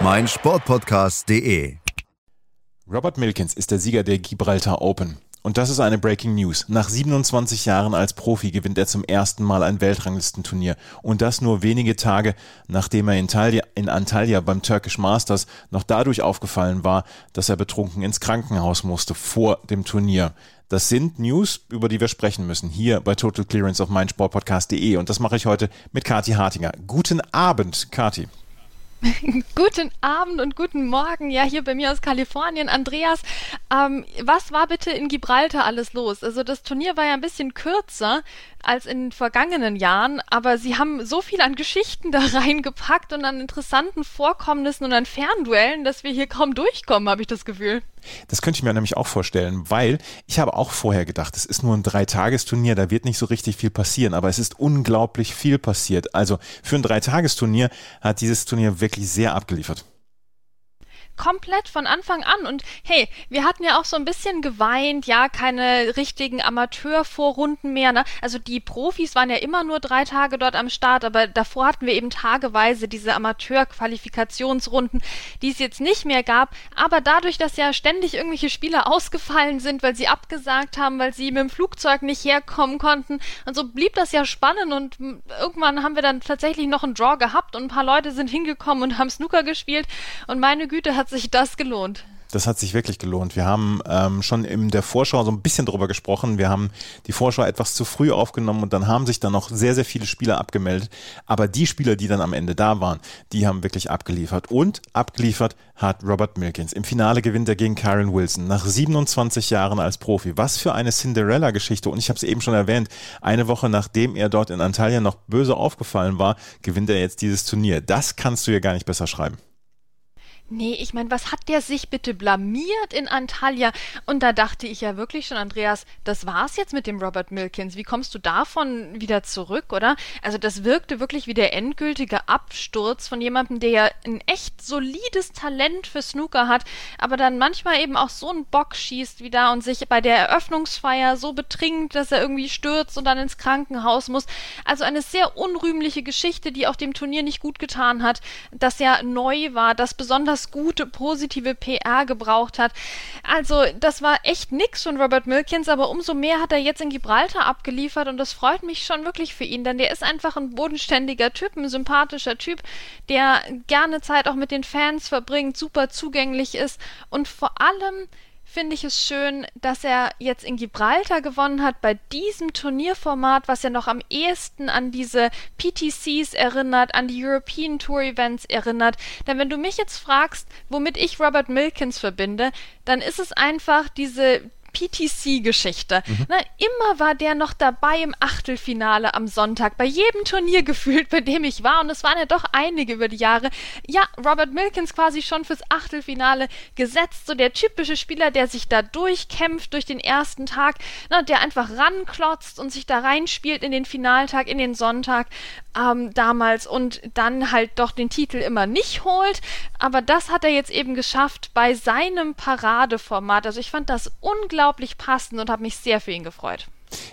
meinsportpodcast.de. Robert Milkins ist der Sieger der Gibraltar Open. Und das ist eine Breaking News. Nach 27 Jahren als Profi gewinnt er zum ersten Mal ein Weltranglistenturnier. Und das nur wenige Tage, nachdem er in, Talia, in Antalya beim Turkish Masters noch dadurch aufgefallen war, dass er betrunken ins Krankenhaus musste vor dem Turnier. Das sind News, über die wir sprechen müssen, hier bei Total Clearance auf meinsportpodcast.de. Und das mache ich heute mit Kati Hartinger. Guten Abend, Kati. guten Abend und guten Morgen, ja, hier bei mir aus Kalifornien. Andreas, ähm, was war bitte in Gibraltar alles los? Also das Turnier war ja ein bisschen kürzer als in den vergangenen Jahren, aber sie haben so viel an Geschichten da reingepackt und an interessanten Vorkommnissen und an Fernduellen, dass wir hier kaum durchkommen, habe ich das Gefühl. Das könnte ich mir nämlich auch vorstellen, weil ich habe auch vorher gedacht, es ist nur ein Dreitagesturnier, da wird nicht so richtig viel passieren, aber es ist unglaublich viel passiert. Also für ein Dreitagesturnier hat dieses Turnier wirklich sehr abgeliefert komplett von Anfang an. Und hey, wir hatten ja auch so ein bisschen geweint, ja, keine richtigen Amateurvorrunden mehr. Ne? Also die Profis waren ja immer nur drei Tage dort am Start, aber davor hatten wir eben tageweise diese Amateurqualifikationsrunden, die es jetzt nicht mehr gab. Aber dadurch, dass ja ständig irgendwelche Spieler ausgefallen sind, weil sie abgesagt haben, weil sie mit dem Flugzeug nicht herkommen konnten, und so blieb das ja spannend und irgendwann haben wir dann tatsächlich noch einen Draw gehabt und ein paar Leute sind hingekommen und haben Snooker gespielt und meine Güte hat sich das gelohnt? Das hat sich wirklich gelohnt. Wir haben ähm, schon in der Vorschau so ein bisschen drüber gesprochen. Wir haben die Vorschau etwas zu früh aufgenommen und dann haben sich dann noch sehr, sehr viele Spieler abgemeldet. Aber die Spieler, die dann am Ende da waren, die haben wirklich abgeliefert. Und abgeliefert hat Robert Milkins. Im Finale gewinnt er gegen Karen Wilson nach 27 Jahren als Profi. Was für eine Cinderella-Geschichte. Und ich habe es eben schon erwähnt, eine Woche nachdem er dort in Antalya noch böse aufgefallen war, gewinnt er jetzt dieses Turnier. Das kannst du ja gar nicht besser schreiben. Nee, ich meine, was hat der sich bitte blamiert in Antalya? Und da dachte ich ja wirklich schon, Andreas, das war's jetzt mit dem Robert Milkins. Wie kommst du davon wieder zurück, oder? Also das wirkte wirklich wie der endgültige Absturz von jemandem, der ja ein echt solides Talent für Snooker hat, aber dann manchmal eben auch so einen Bock schießt wie da und sich bei der Eröffnungsfeier so betrinkt, dass er irgendwie stürzt und dann ins Krankenhaus muss. Also eine sehr unrühmliche Geschichte, die auch dem Turnier nicht gut getan hat, dass er neu war, dass besonders gute, positive PR gebraucht hat. Also, das war echt nix von Robert Milkins, aber umso mehr hat er jetzt in Gibraltar abgeliefert und das freut mich schon wirklich für ihn, denn der ist einfach ein bodenständiger Typ, ein sympathischer Typ, der gerne Zeit auch mit den Fans verbringt, super zugänglich ist und vor allem finde ich es schön, dass er jetzt in Gibraltar gewonnen hat bei diesem Turnierformat, was ja noch am ehesten an diese PTCs erinnert, an die European Tour Events erinnert. Denn wenn du mich jetzt fragst, womit ich Robert Milkins verbinde, dann ist es einfach diese PTC-Geschichte. Mhm. immer war der noch dabei im Achtelfinale am Sonntag, bei jedem Turnier gefühlt, bei dem ich war. Und es waren ja doch einige über die Jahre. Ja, Robert Milkins quasi schon fürs Achtelfinale gesetzt. So der typische Spieler, der sich da durchkämpft durch den ersten Tag, na, der einfach ranklotzt und sich da reinspielt in den Finaltag, in den Sonntag ähm, damals und dann halt doch den Titel immer nicht holt. Aber das hat er jetzt eben geschafft bei seinem Paradeformat. Also ich fand das unglaublich passend und habe mich sehr für ihn gefreut.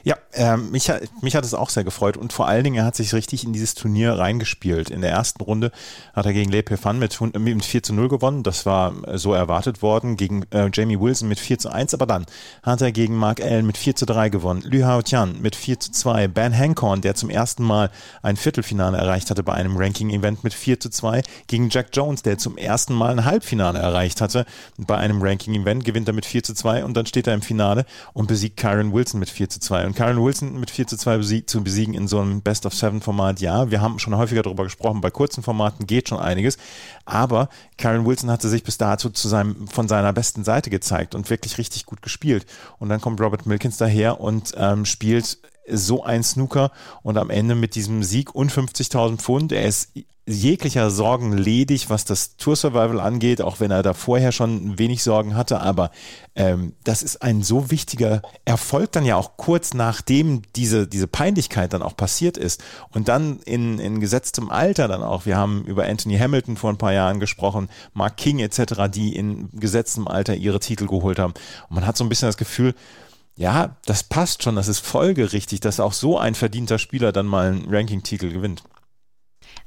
Ja, äh, mich, mich hat es auch sehr gefreut und vor allen Dingen, er hat sich richtig in dieses Turnier reingespielt. In der ersten Runde hat er gegen Le Pefan mit, mit 4 zu 0 gewonnen. Das war äh, so erwartet worden. Gegen äh, Jamie Wilson mit 4 zu 1, aber dann hat er gegen Mark Allen mit 4 zu 3 gewonnen. Lü Hao Tian mit 4 zu 2. Ben Hancorn, der zum ersten Mal ein Viertelfinale erreicht hatte bei einem Ranking-Event mit 4 zu 2. Gegen Jack Jones, der zum ersten Mal ein Halbfinale erreicht hatte bei einem Ranking-Event, gewinnt er mit 4 zu 2 und dann steht er im Finale und besiegt Kyron Wilson mit 4 zu 2. 2. Und Karen Wilson mit 4 zu 2 besieg, zu besiegen in so einem Best of Seven Format, ja, wir haben schon häufiger darüber gesprochen, bei kurzen Formaten geht schon einiges, aber Karen Wilson hatte sich bis dato zu seinem, von seiner besten Seite gezeigt und wirklich richtig gut gespielt. Und dann kommt Robert Milkins daher und ähm, spielt so ein Snooker und am Ende mit diesem Sieg und 50.000 Pfund. Er ist jeglicher Sorgen ledig, was das Tour Survival angeht, auch wenn er da vorher schon wenig Sorgen hatte. Aber ähm, das ist ein so wichtiger Erfolg dann ja auch kurz nachdem diese, diese Peinlichkeit dann auch passiert ist. Und dann in, in gesetztem Alter dann auch. Wir haben über Anthony Hamilton vor ein paar Jahren gesprochen, Mark King etc., die in gesetztem Alter ihre Titel geholt haben. Und man hat so ein bisschen das Gefühl, ja, das passt schon, das ist folgerichtig, dass auch so ein verdienter Spieler dann mal einen Ranking-Titel gewinnt.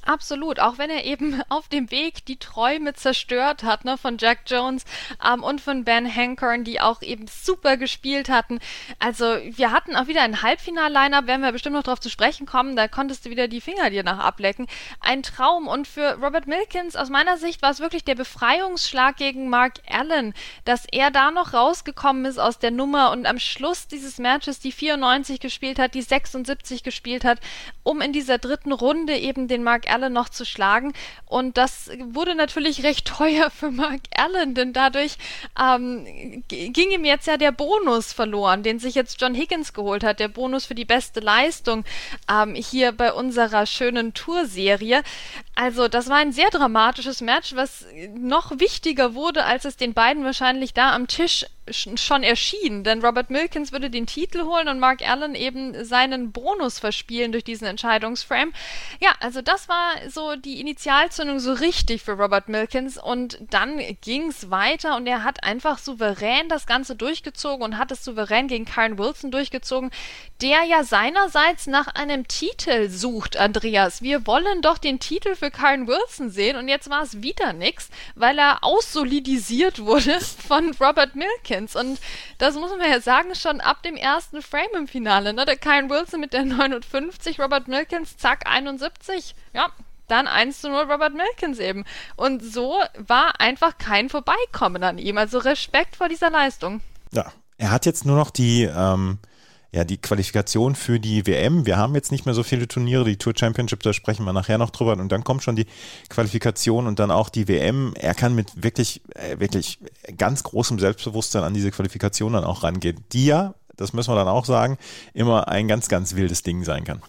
Absolut, auch wenn er eben auf dem Weg die Träume zerstört hat, ne, von Jack Jones ähm, und von Ben Hankorn, die auch eben super gespielt hatten. Also wir hatten auch wieder ein Halbfinal-Line-Up, werden wir bestimmt noch drauf zu sprechen kommen, da konntest du wieder die Finger dir nach ablecken. Ein Traum und für Robert Milkins aus meiner Sicht war es wirklich der Befreiungsschlag gegen Mark Allen, dass er da noch rausgekommen ist aus der Nummer und am Schluss dieses Matches die 94 gespielt hat, die 76 gespielt hat, um in dieser dritten Runde eben den Mark Allen noch zu schlagen. Und das wurde natürlich recht teuer für Mark Allen, denn dadurch ähm, ging ihm jetzt ja der Bonus verloren, den sich jetzt John Higgins geholt hat, der Bonus für die beste Leistung ähm, hier bei unserer schönen Tourserie. Also das war ein sehr dramatisches Match, was noch wichtiger wurde, als es den beiden wahrscheinlich da am Tisch schon erschienen, denn Robert Milkins würde den Titel holen und Mark Allen eben seinen Bonus verspielen durch diesen Entscheidungsframe. Ja, also das war so die Initialzündung so richtig für Robert Milkins und dann ging's weiter und er hat einfach souverän das Ganze durchgezogen und hat es souverän gegen Karen Wilson durchgezogen, der ja seinerseits nach einem Titel sucht, Andreas. Wir wollen doch den Titel für Karen Wilson sehen und jetzt war es wieder nix, weil er aussolidisiert wurde von Robert Milkins. Hopkins. Und das muss man ja sagen, schon ab dem ersten Frame im Finale. Ne? Der Kyle Wilson mit der 59, Robert Milkins, zack, 71. Ja, dann 1 zu 0 Robert Milkins eben. Und so war einfach kein Vorbeikommen an ihm. Also Respekt vor dieser Leistung. Ja, er hat jetzt nur noch die, ähm, ja, die Qualifikation für die WM. Wir haben jetzt nicht mehr so viele Turniere, die Tour Championship, da sprechen wir nachher noch drüber. Und dann kommt schon die Qualifikation und dann auch die WM. Er kann mit wirklich, äh, wirklich ganz großem Selbstbewusstsein an diese Qualifikation dann auch rangehen, die ja, das müssen wir dann auch sagen, immer ein ganz, ganz wildes Ding sein kann.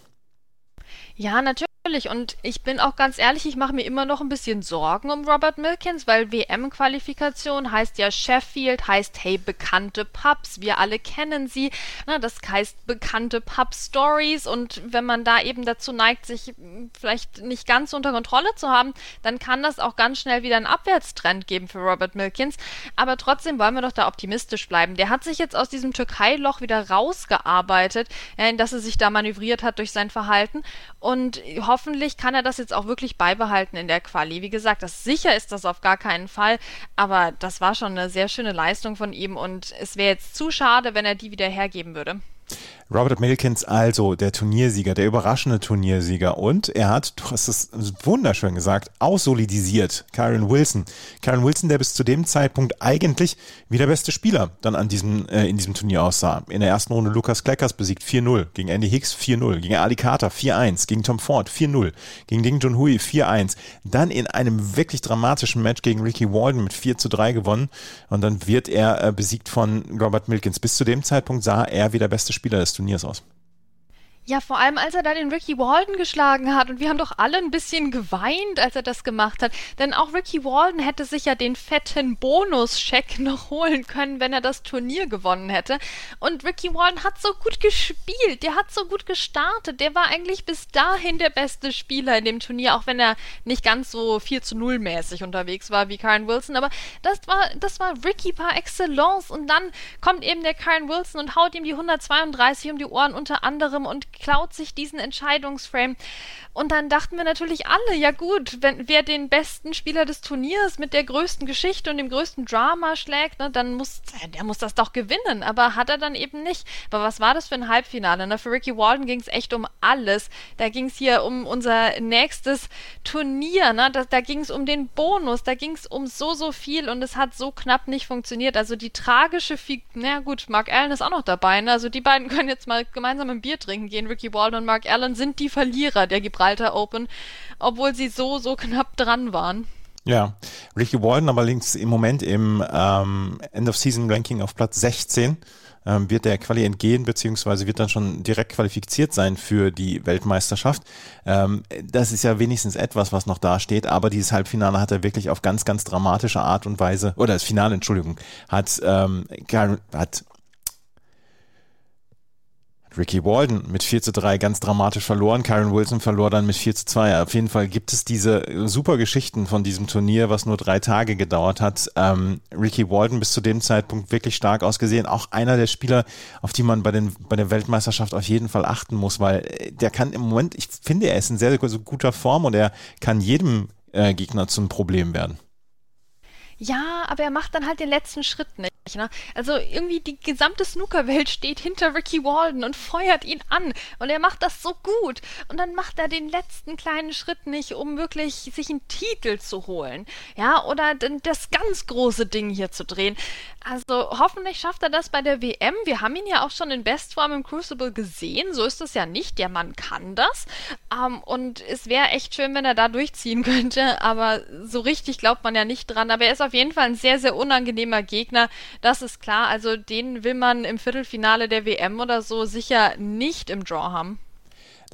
Ja, natürlich. Und ich bin auch ganz ehrlich, ich mache mir immer noch ein bisschen Sorgen um Robert Milkins, weil WM-Qualifikation heißt ja Sheffield, heißt hey, bekannte Pubs, wir alle kennen sie. Na, das heißt bekannte Pub-Stories und wenn man da eben dazu neigt, sich vielleicht nicht ganz unter Kontrolle zu haben, dann kann das auch ganz schnell wieder einen Abwärtstrend geben für Robert Milkins. Aber trotzdem wollen wir doch da optimistisch bleiben. Der hat sich jetzt aus diesem Türkei-Loch wieder rausgearbeitet, in das er sich da manövriert hat durch sein Verhalten und hoffentlich kann er das jetzt auch wirklich beibehalten in der Quali. Wie gesagt, das sicher ist das auf gar keinen Fall, aber das war schon eine sehr schöne Leistung von ihm und es wäre jetzt zu schade, wenn er die wieder hergeben würde. Robert Milkins also der Turniersieger, der überraschende Turniersieger und er hat, du hast es wunderschön gesagt, aussolidisiert Karen Wilson. Karen Wilson, der bis zu dem Zeitpunkt eigentlich wie der beste Spieler dann an diesem, äh, in diesem Turnier aussah. In der ersten Runde Lukas Kleckers besiegt 4-0, gegen Andy Hicks 4-0, gegen Ali Carter 4-1, gegen Tom Ford 4-0, gegen Ding Junhui 4-1. Dann in einem wirklich dramatischen Match gegen Ricky Walden mit 4-3 gewonnen und dann wird er äh, besiegt von Robert Milkins. Bis zu dem Zeitpunkt sah er wie der beste Spieler des Turniers aus. Ja, vor allem als er da den Ricky Walden geschlagen hat und wir haben doch alle ein bisschen geweint, als er das gemacht hat. Denn auch Ricky Walden hätte sich ja den fetten Bonuscheck noch holen können, wenn er das Turnier gewonnen hätte. Und Ricky Walden hat so gut gespielt, der hat so gut gestartet, der war eigentlich bis dahin der beste Spieler in dem Turnier, auch wenn er nicht ganz so 4 zu 0 mäßig unterwegs war wie Karen Wilson. Aber das war, das war Ricky par excellence. Und dann kommt eben der Karen Wilson und haut ihm die 132 um die Ohren unter anderem und klaut sich diesen Entscheidungsframe. Und dann dachten wir natürlich alle, ja gut, wenn wer den besten Spieler des Turniers mit der größten Geschichte und dem größten Drama schlägt, ne, dann muss der muss das doch gewinnen. Aber hat er dann eben nicht. Aber was war das für ein Halbfinale? Ne? Für Ricky Walden ging es echt um alles. Da ging es hier um unser nächstes Turnier. Ne? Da, da ging es um den Bonus. Da ging es um so, so viel und es hat so knapp nicht funktioniert. Also die tragische Figur, na gut, Mark Allen ist auch noch dabei. Ne? Also die beiden können jetzt mal gemeinsam ein Bier trinken gehen. Ricky Walden und Mark Allen sind die Verlierer der Gibraltar Open, obwohl sie so, so knapp dran waren. Ja, Ricky Walden aber links im Moment im ähm, End-of-Season-Ranking auf Platz 16 ähm, wird der Quali entgehen, beziehungsweise wird dann schon direkt qualifiziert sein für die Weltmeisterschaft. Ähm, das ist ja wenigstens etwas, was noch da steht, aber dieses Halbfinale hat er wirklich auf ganz, ganz dramatische Art und Weise, oder das Finale, Entschuldigung, hat, ähm, hat Ricky Walden mit 4 zu 3 ganz dramatisch verloren. Karen Wilson verlor dann mit 4 zu 2. Auf jeden Fall gibt es diese super Geschichten von diesem Turnier, was nur drei Tage gedauert hat. Ähm, Ricky Walden bis zu dem Zeitpunkt wirklich stark ausgesehen. Auch einer der Spieler, auf die man bei, den, bei der Weltmeisterschaft auf jeden Fall achten muss, weil äh, der kann im Moment, ich finde, er ist in sehr, sehr guter Form und er kann jedem äh, Gegner zum Problem werden. Ja, aber er macht dann halt den letzten Schritt nicht. Ne? Also irgendwie die gesamte Snookerwelt steht hinter Ricky Walden und feuert ihn an. Und er macht das so gut. Und dann macht er den letzten kleinen Schritt nicht, um wirklich sich einen Titel zu holen. Ja, oder das ganz große Ding hier zu drehen. Also hoffentlich schafft er das bei der WM. Wir haben ihn ja auch schon in Bestform im Crucible gesehen. So ist es ja nicht. Der Mann kann das. Ähm, und es wäre echt schön, wenn er da durchziehen könnte. Aber so richtig glaubt man ja nicht dran. Aber er ist auf jeden Fall ein sehr, sehr unangenehmer Gegner. Das ist klar. Also den will man im Viertelfinale der WM oder so sicher nicht im Draw haben.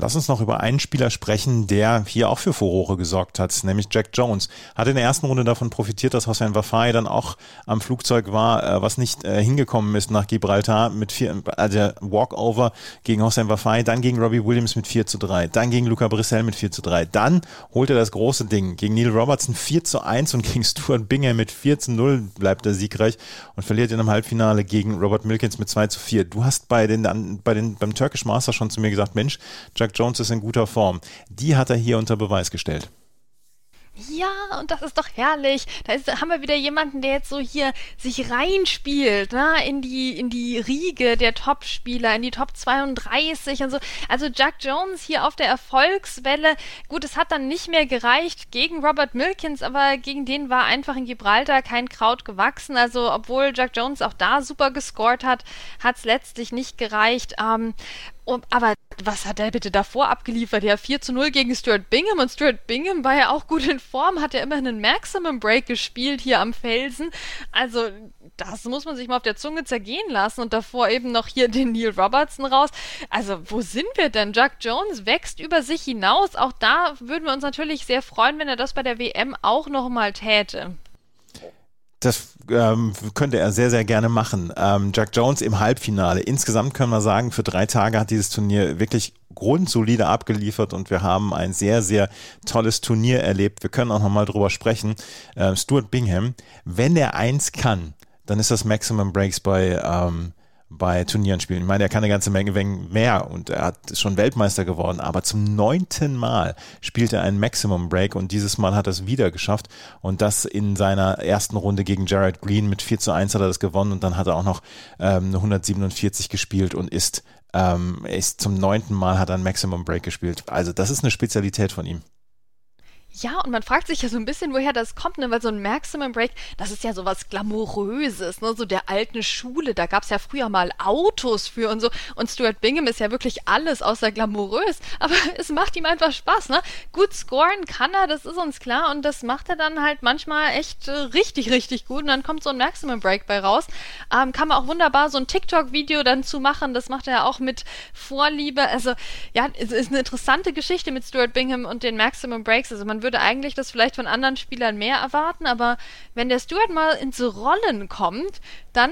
Lass uns noch über einen Spieler sprechen, der hier auch für Furore gesorgt hat, nämlich Jack Jones. Hat in der ersten Runde davon profitiert, dass Hossein Wafai dann auch am Flugzeug war, äh, was nicht äh, hingekommen ist nach Gibraltar mit vier, also Walkover gegen Hossein Wafai, dann gegen Robbie Williams mit 4 zu 3, dann gegen Luca Brissell mit 4 zu 3, dann holt er das große Ding gegen Neil Robertson 4 zu 1 und gegen Stuart Bingham mit 4 zu 0 bleibt er siegreich und verliert in einem Halbfinale gegen Robert Milkins mit 2 zu 4. Du hast bei den, bei den, beim Turkish Master schon zu mir gesagt, Mensch, Jack Jones ist in guter Form. Die hat er hier unter Beweis gestellt. Ja, und das ist doch herrlich. Da ist, haben wir wieder jemanden, der jetzt so hier sich reinspielt, ne, in die, in die Riege der Top-Spieler, in die Top 32 und so. Also Jack Jones hier auf der Erfolgswelle. Gut, es hat dann nicht mehr gereicht gegen Robert Milkins, aber gegen den war einfach in Gibraltar kein Kraut gewachsen. Also, obwohl Jack Jones auch da super gescored hat, hat es letztlich nicht gereicht. Ähm, und, aber was hat er bitte davor abgeliefert? Ja, 4 zu 0 gegen Stuart Bingham und Stuart Bingham war ja auch gut in Form, hat ja immerhin einen Maximum Break gespielt hier am Felsen. Also, das muss man sich mal auf der Zunge zergehen lassen und davor eben noch hier den Neil Robertson raus. Also, wo sind wir denn? Jack Jones wächst über sich hinaus. Auch da würden wir uns natürlich sehr freuen, wenn er das bei der WM auch nochmal täte. Das ähm, könnte er sehr, sehr gerne machen. Ähm, Jack Jones im Halbfinale. Insgesamt können wir sagen, für drei Tage hat dieses Turnier wirklich grundsolide abgeliefert und wir haben ein sehr, sehr tolles Turnier erlebt. Wir können auch nochmal drüber sprechen. Ähm, Stuart Bingham, wenn er eins kann, dann ist das Maximum Breaks bei ähm, bei Turnieren spielen. Ich meine, er kann eine ganze Menge mehr und er hat schon Weltmeister geworden, aber zum neunten Mal spielt er einen Maximum Break und dieses Mal hat er es wieder geschafft und das in seiner ersten Runde gegen Jared Green mit 4 zu 1 hat er das gewonnen und dann hat er auch noch ähm, eine 147 gespielt und ist, ähm, ist zum neunten Mal hat er einen Maximum Break gespielt. Also das ist eine Spezialität von ihm. Ja, und man fragt sich ja so ein bisschen, woher das kommt, ne? weil so ein Maximum Break, das ist ja so was Glamouröses, ne? so der alten Schule. Da gab es ja früher mal Autos für und so. Und Stuart Bingham ist ja wirklich alles außer glamourös, aber es macht ihm einfach Spaß. Ne? Gut scoren kann er, das ist uns klar. Und das macht er dann halt manchmal echt äh, richtig, richtig gut. Und dann kommt so ein Maximum Break bei raus. Ähm, kann man auch wunderbar so ein TikTok-Video dann zu machen. Das macht er ja auch mit Vorliebe. Also, ja, es ist eine interessante Geschichte mit Stuart Bingham und den Maximum Breaks. Also man würde eigentlich das vielleicht von anderen Spielern mehr erwarten, aber wenn der Stuart mal ins Rollen kommt, dann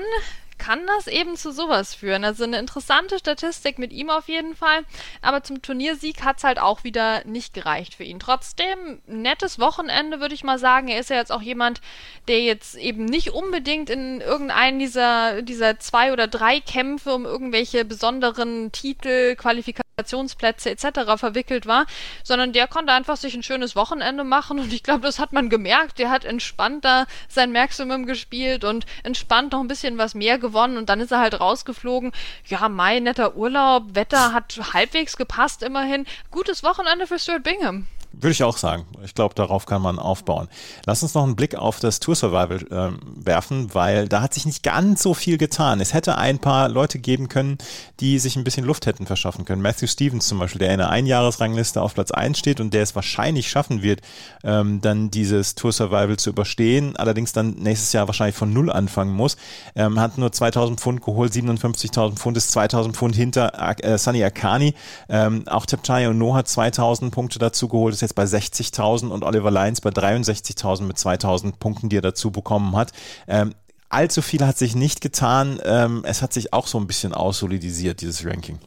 kann das eben zu sowas führen. Also eine interessante Statistik mit ihm auf jeden Fall. Aber zum Turniersieg hat es halt auch wieder nicht gereicht für ihn. Trotzdem, nettes Wochenende, würde ich mal sagen. Er ist ja jetzt auch jemand, der jetzt eben nicht unbedingt in irgendeinen dieser, dieser zwei oder drei Kämpfe um irgendwelche besonderen Titel, Qualifikationen Qualifikationsplätze etc. verwickelt war, sondern der konnte einfach sich ein schönes Wochenende machen und ich glaube, das hat man gemerkt. Der hat entspannt da sein Maximum gespielt und entspannt noch ein bisschen was mehr gewonnen und dann ist er halt rausgeflogen. Ja, Mai, netter Urlaub, Wetter hat halbwegs gepasst immerhin. Gutes Wochenende für Stuart Bingham. Würde ich auch sagen. Ich glaube, darauf kann man aufbauen. Lass uns noch einen Blick auf das Tour Survival äh, werfen, weil da hat sich nicht ganz so viel getan. Es hätte ein paar Leute geben können, die sich ein bisschen Luft hätten verschaffen können. Matthew Stevens zum Beispiel, der in der Einjahresrangliste auf Platz 1 steht und der es wahrscheinlich schaffen wird, ähm, dann dieses Tour Survival zu überstehen, allerdings dann nächstes Jahr wahrscheinlich von Null anfangen muss. Ähm, hat nur 2000 Pfund geholt, 57.000 Pfund ist 2000 Pfund hinter äh, Sunny Akani. Ähm, auch Tepchai und No hat 2000 Punkte dazu geholt, ist jetzt bei 60.000 und Oliver Lyons bei 63.000 mit 2.000 Punkten, die er dazu bekommen hat. Ähm, allzu viel hat sich nicht getan. Ähm, es hat sich auch so ein bisschen aussolidisiert, dieses Ranking.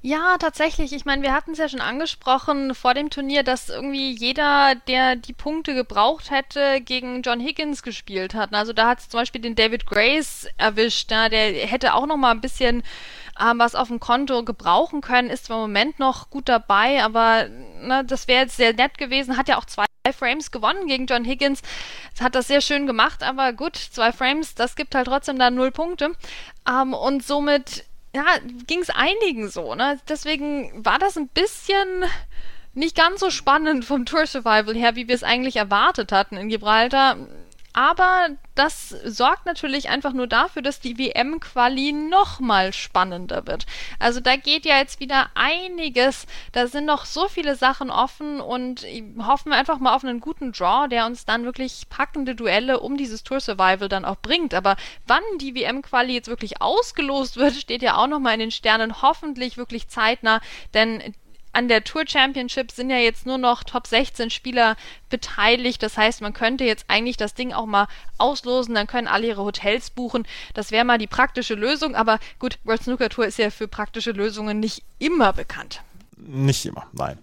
Ja, tatsächlich. Ich meine, wir hatten es ja schon angesprochen vor dem Turnier, dass irgendwie jeder, der die Punkte gebraucht hätte, gegen John Higgins gespielt hat. Also da hat es zum Beispiel den David Grace erwischt. Ja, der hätte auch noch mal ein bisschen ähm, was auf dem Konto gebrauchen können. Ist im Moment noch gut dabei, aber ne, das wäre jetzt sehr nett gewesen. Hat ja auch zwei Frames gewonnen gegen John Higgins. Hat das sehr schön gemacht, aber gut, zwei Frames, das gibt halt trotzdem da null Punkte. Ähm, und somit ja, ging es einigen so, ne? Deswegen war das ein bisschen nicht ganz so spannend vom Tour Survival her, wie wir es eigentlich erwartet hatten in Gibraltar. Aber das sorgt natürlich einfach nur dafür, dass die WM-Quali nochmal spannender wird. Also da geht ja jetzt wieder einiges. Da sind noch so viele Sachen offen und hoffen wir einfach mal auf einen guten Draw, der uns dann wirklich packende Duelle um dieses Tour Survival dann auch bringt. Aber wann die WM-Quali jetzt wirklich ausgelost wird, steht ja auch nochmal in den Sternen. Hoffentlich wirklich zeitnah, denn an der Tour Championship sind ja jetzt nur noch Top 16 Spieler beteiligt. Das heißt, man könnte jetzt eigentlich das Ding auch mal auslosen, dann können alle ihre Hotels buchen. Das wäre mal die praktische Lösung. Aber gut, World Snooker Tour ist ja für praktische Lösungen nicht immer bekannt. Nicht immer, nein.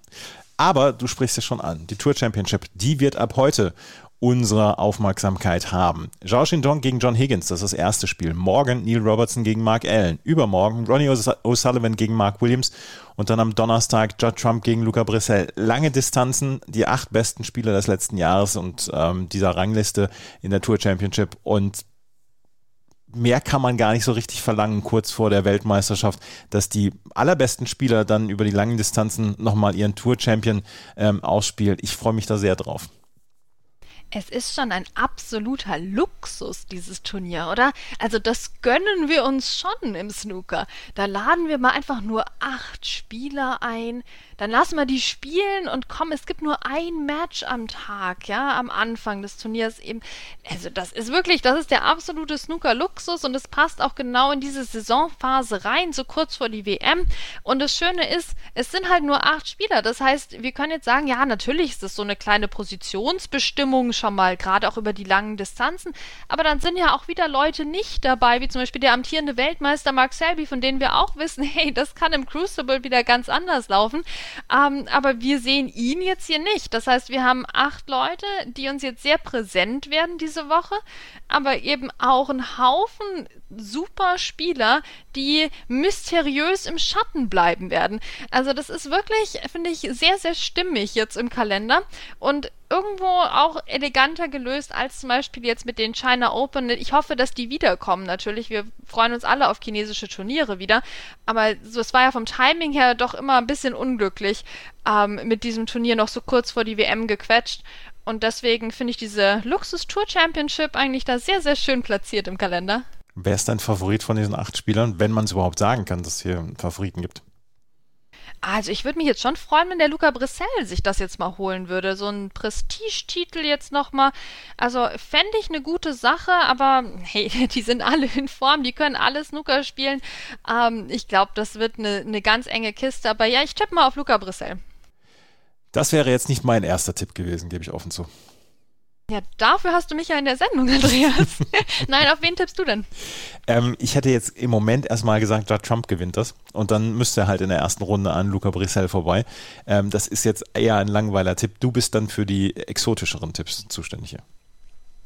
Aber du sprichst es schon an. Die Tour Championship, die wird ab heute unsere Aufmerksamkeit haben. Zhao Shindong gegen John Higgins, das ist das erste Spiel. Morgen Neil Robertson gegen Mark Allen. Übermorgen Ronnie O'Sullivan gegen Mark Williams. Und dann am Donnerstag Judd Trump gegen Luca Brissell. Lange Distanzen, die acht besten Spieler des letzten Jahres und ähm, dieser Rangliste in der Tour Championship. Und mehr kann man gar nicht so richtig verlangen, kurz vor der Weltmeisterschaft, dass die allerbesten Spieler dann über die langen Distanzen nochmal ihren Tour-Champion ähm, ausspielen. Ich freue mich da sehr drauf. Es ist schon ein absoluter Luxus, dieses Turnier, oder? Also das gönnen wir uns schon im Snooker. Da laden wir mal einfach nur acht Spieler ein, dann lassen wir die spielen und komm, es gibt nur ein Match am Tag, ja, am Anfang des Turniers eben. Also das ist wirklich, das ist der absolute Snooker-Luxus und es passt auch genau in diese Saisonphase rein, so kurz vor die WM. Und das Schöne ist, es sind halt nur acht Spieler. Das heißt, wir können jetzt sagen, ja, natürlich ist das so eine kleine Positionsbestimmung schon mal, gerade auch über die langen Distanzen. Aber dann sind ja auch wieder Leute nicht dabei, wie zum Beispiel der amtierende Weltmeister Mark Selby, von denen wir auch wissen, hey, das kann im Crucible wieder ganz anders laufen. Ähm, aber wir sehen ihn jetzt hier nicht. Das heißt, wir haben acht Leute, die uns jetzt sehr präsent werden diese Woche, aber eben auch ein Haufen super Spieler, die mysteriös im Schatten bleiben werden. Also das ist wirklich, finde ich, sehr, sehr stimmig jetzt im Kalender und irgendwo auch eleganter gelöst als zum Beispiel jetzt mit den China Open. Ich hoffe, dass die wiederkommen natürlich. Wir freuen uns alle auf chinesische Turniere wieder. Aber so, es war ja vom Timing her doch immer ein bisschen unglücklich ähm, mit diesem Turnier noch so kurz vor die WM gequetscht. Und deswegen finde ich diese Luxus Tour Championship eigentlich da sehr, sehr schön platziert im Kalender. Wer ist dein Favorit von diesen acht Spielern, wenn man es überhaupt sagen kann, dass es hier Favoriten gibt? Also ich würde mich jetzt schon freuen, wenn der Luca Brissell sich das jetzt mal holen würde. So ein Prestigetitel jetzt nochmal. Also fände ich eine gute Sache, aber hey, die sind alle in Form, die können alle Snooker spielen. Ähm, ich glaube, das wird eine, eine ganz enge Kiste. Aber ja, ich tippe mal auf Luca Brissell. Das wäre jetzt nicht mein erster Tipp gewesen, gebe ich offen zu. Ja, dafür hast du mich ja in der Sendung, Andreas. Nein, auf wen tippst du denn? Ähm, ich hätte jetzt im Moment erstmal gesagt, Judd Trump gewinnt das. Und dann müsste er halt in der ersten Runde an Luca Brissell vorbei. Ähm, das ist jetzt eher ein langweiler Tipp. Du bist dann für die exotischeren Tipps zuständig hier.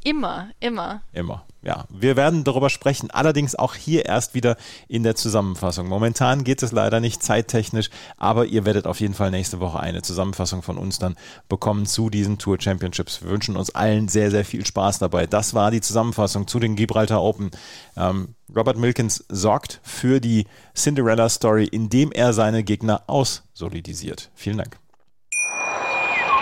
Immer, immer. Immer, ja. Wir werden darüber sprechen, allerdings auch hier erst wieder in der Zusammenfassung. Momentan geht es leider nicht zeittechnisch, aber ihr werdet auf jeden Fall nächste Woche eine Zusammenfassung von uns dann bekommen zu diesen Tour Championships. Wir wünschen uns allen sehr, sehr viel Spaß dabei. Das war die Zusammenfassung zu den Gibraltar Open. Ähm, Robert Milkins sorgt für die Cinderella Story, indem er seine Gegner aussolidisiert. Vielen Dank.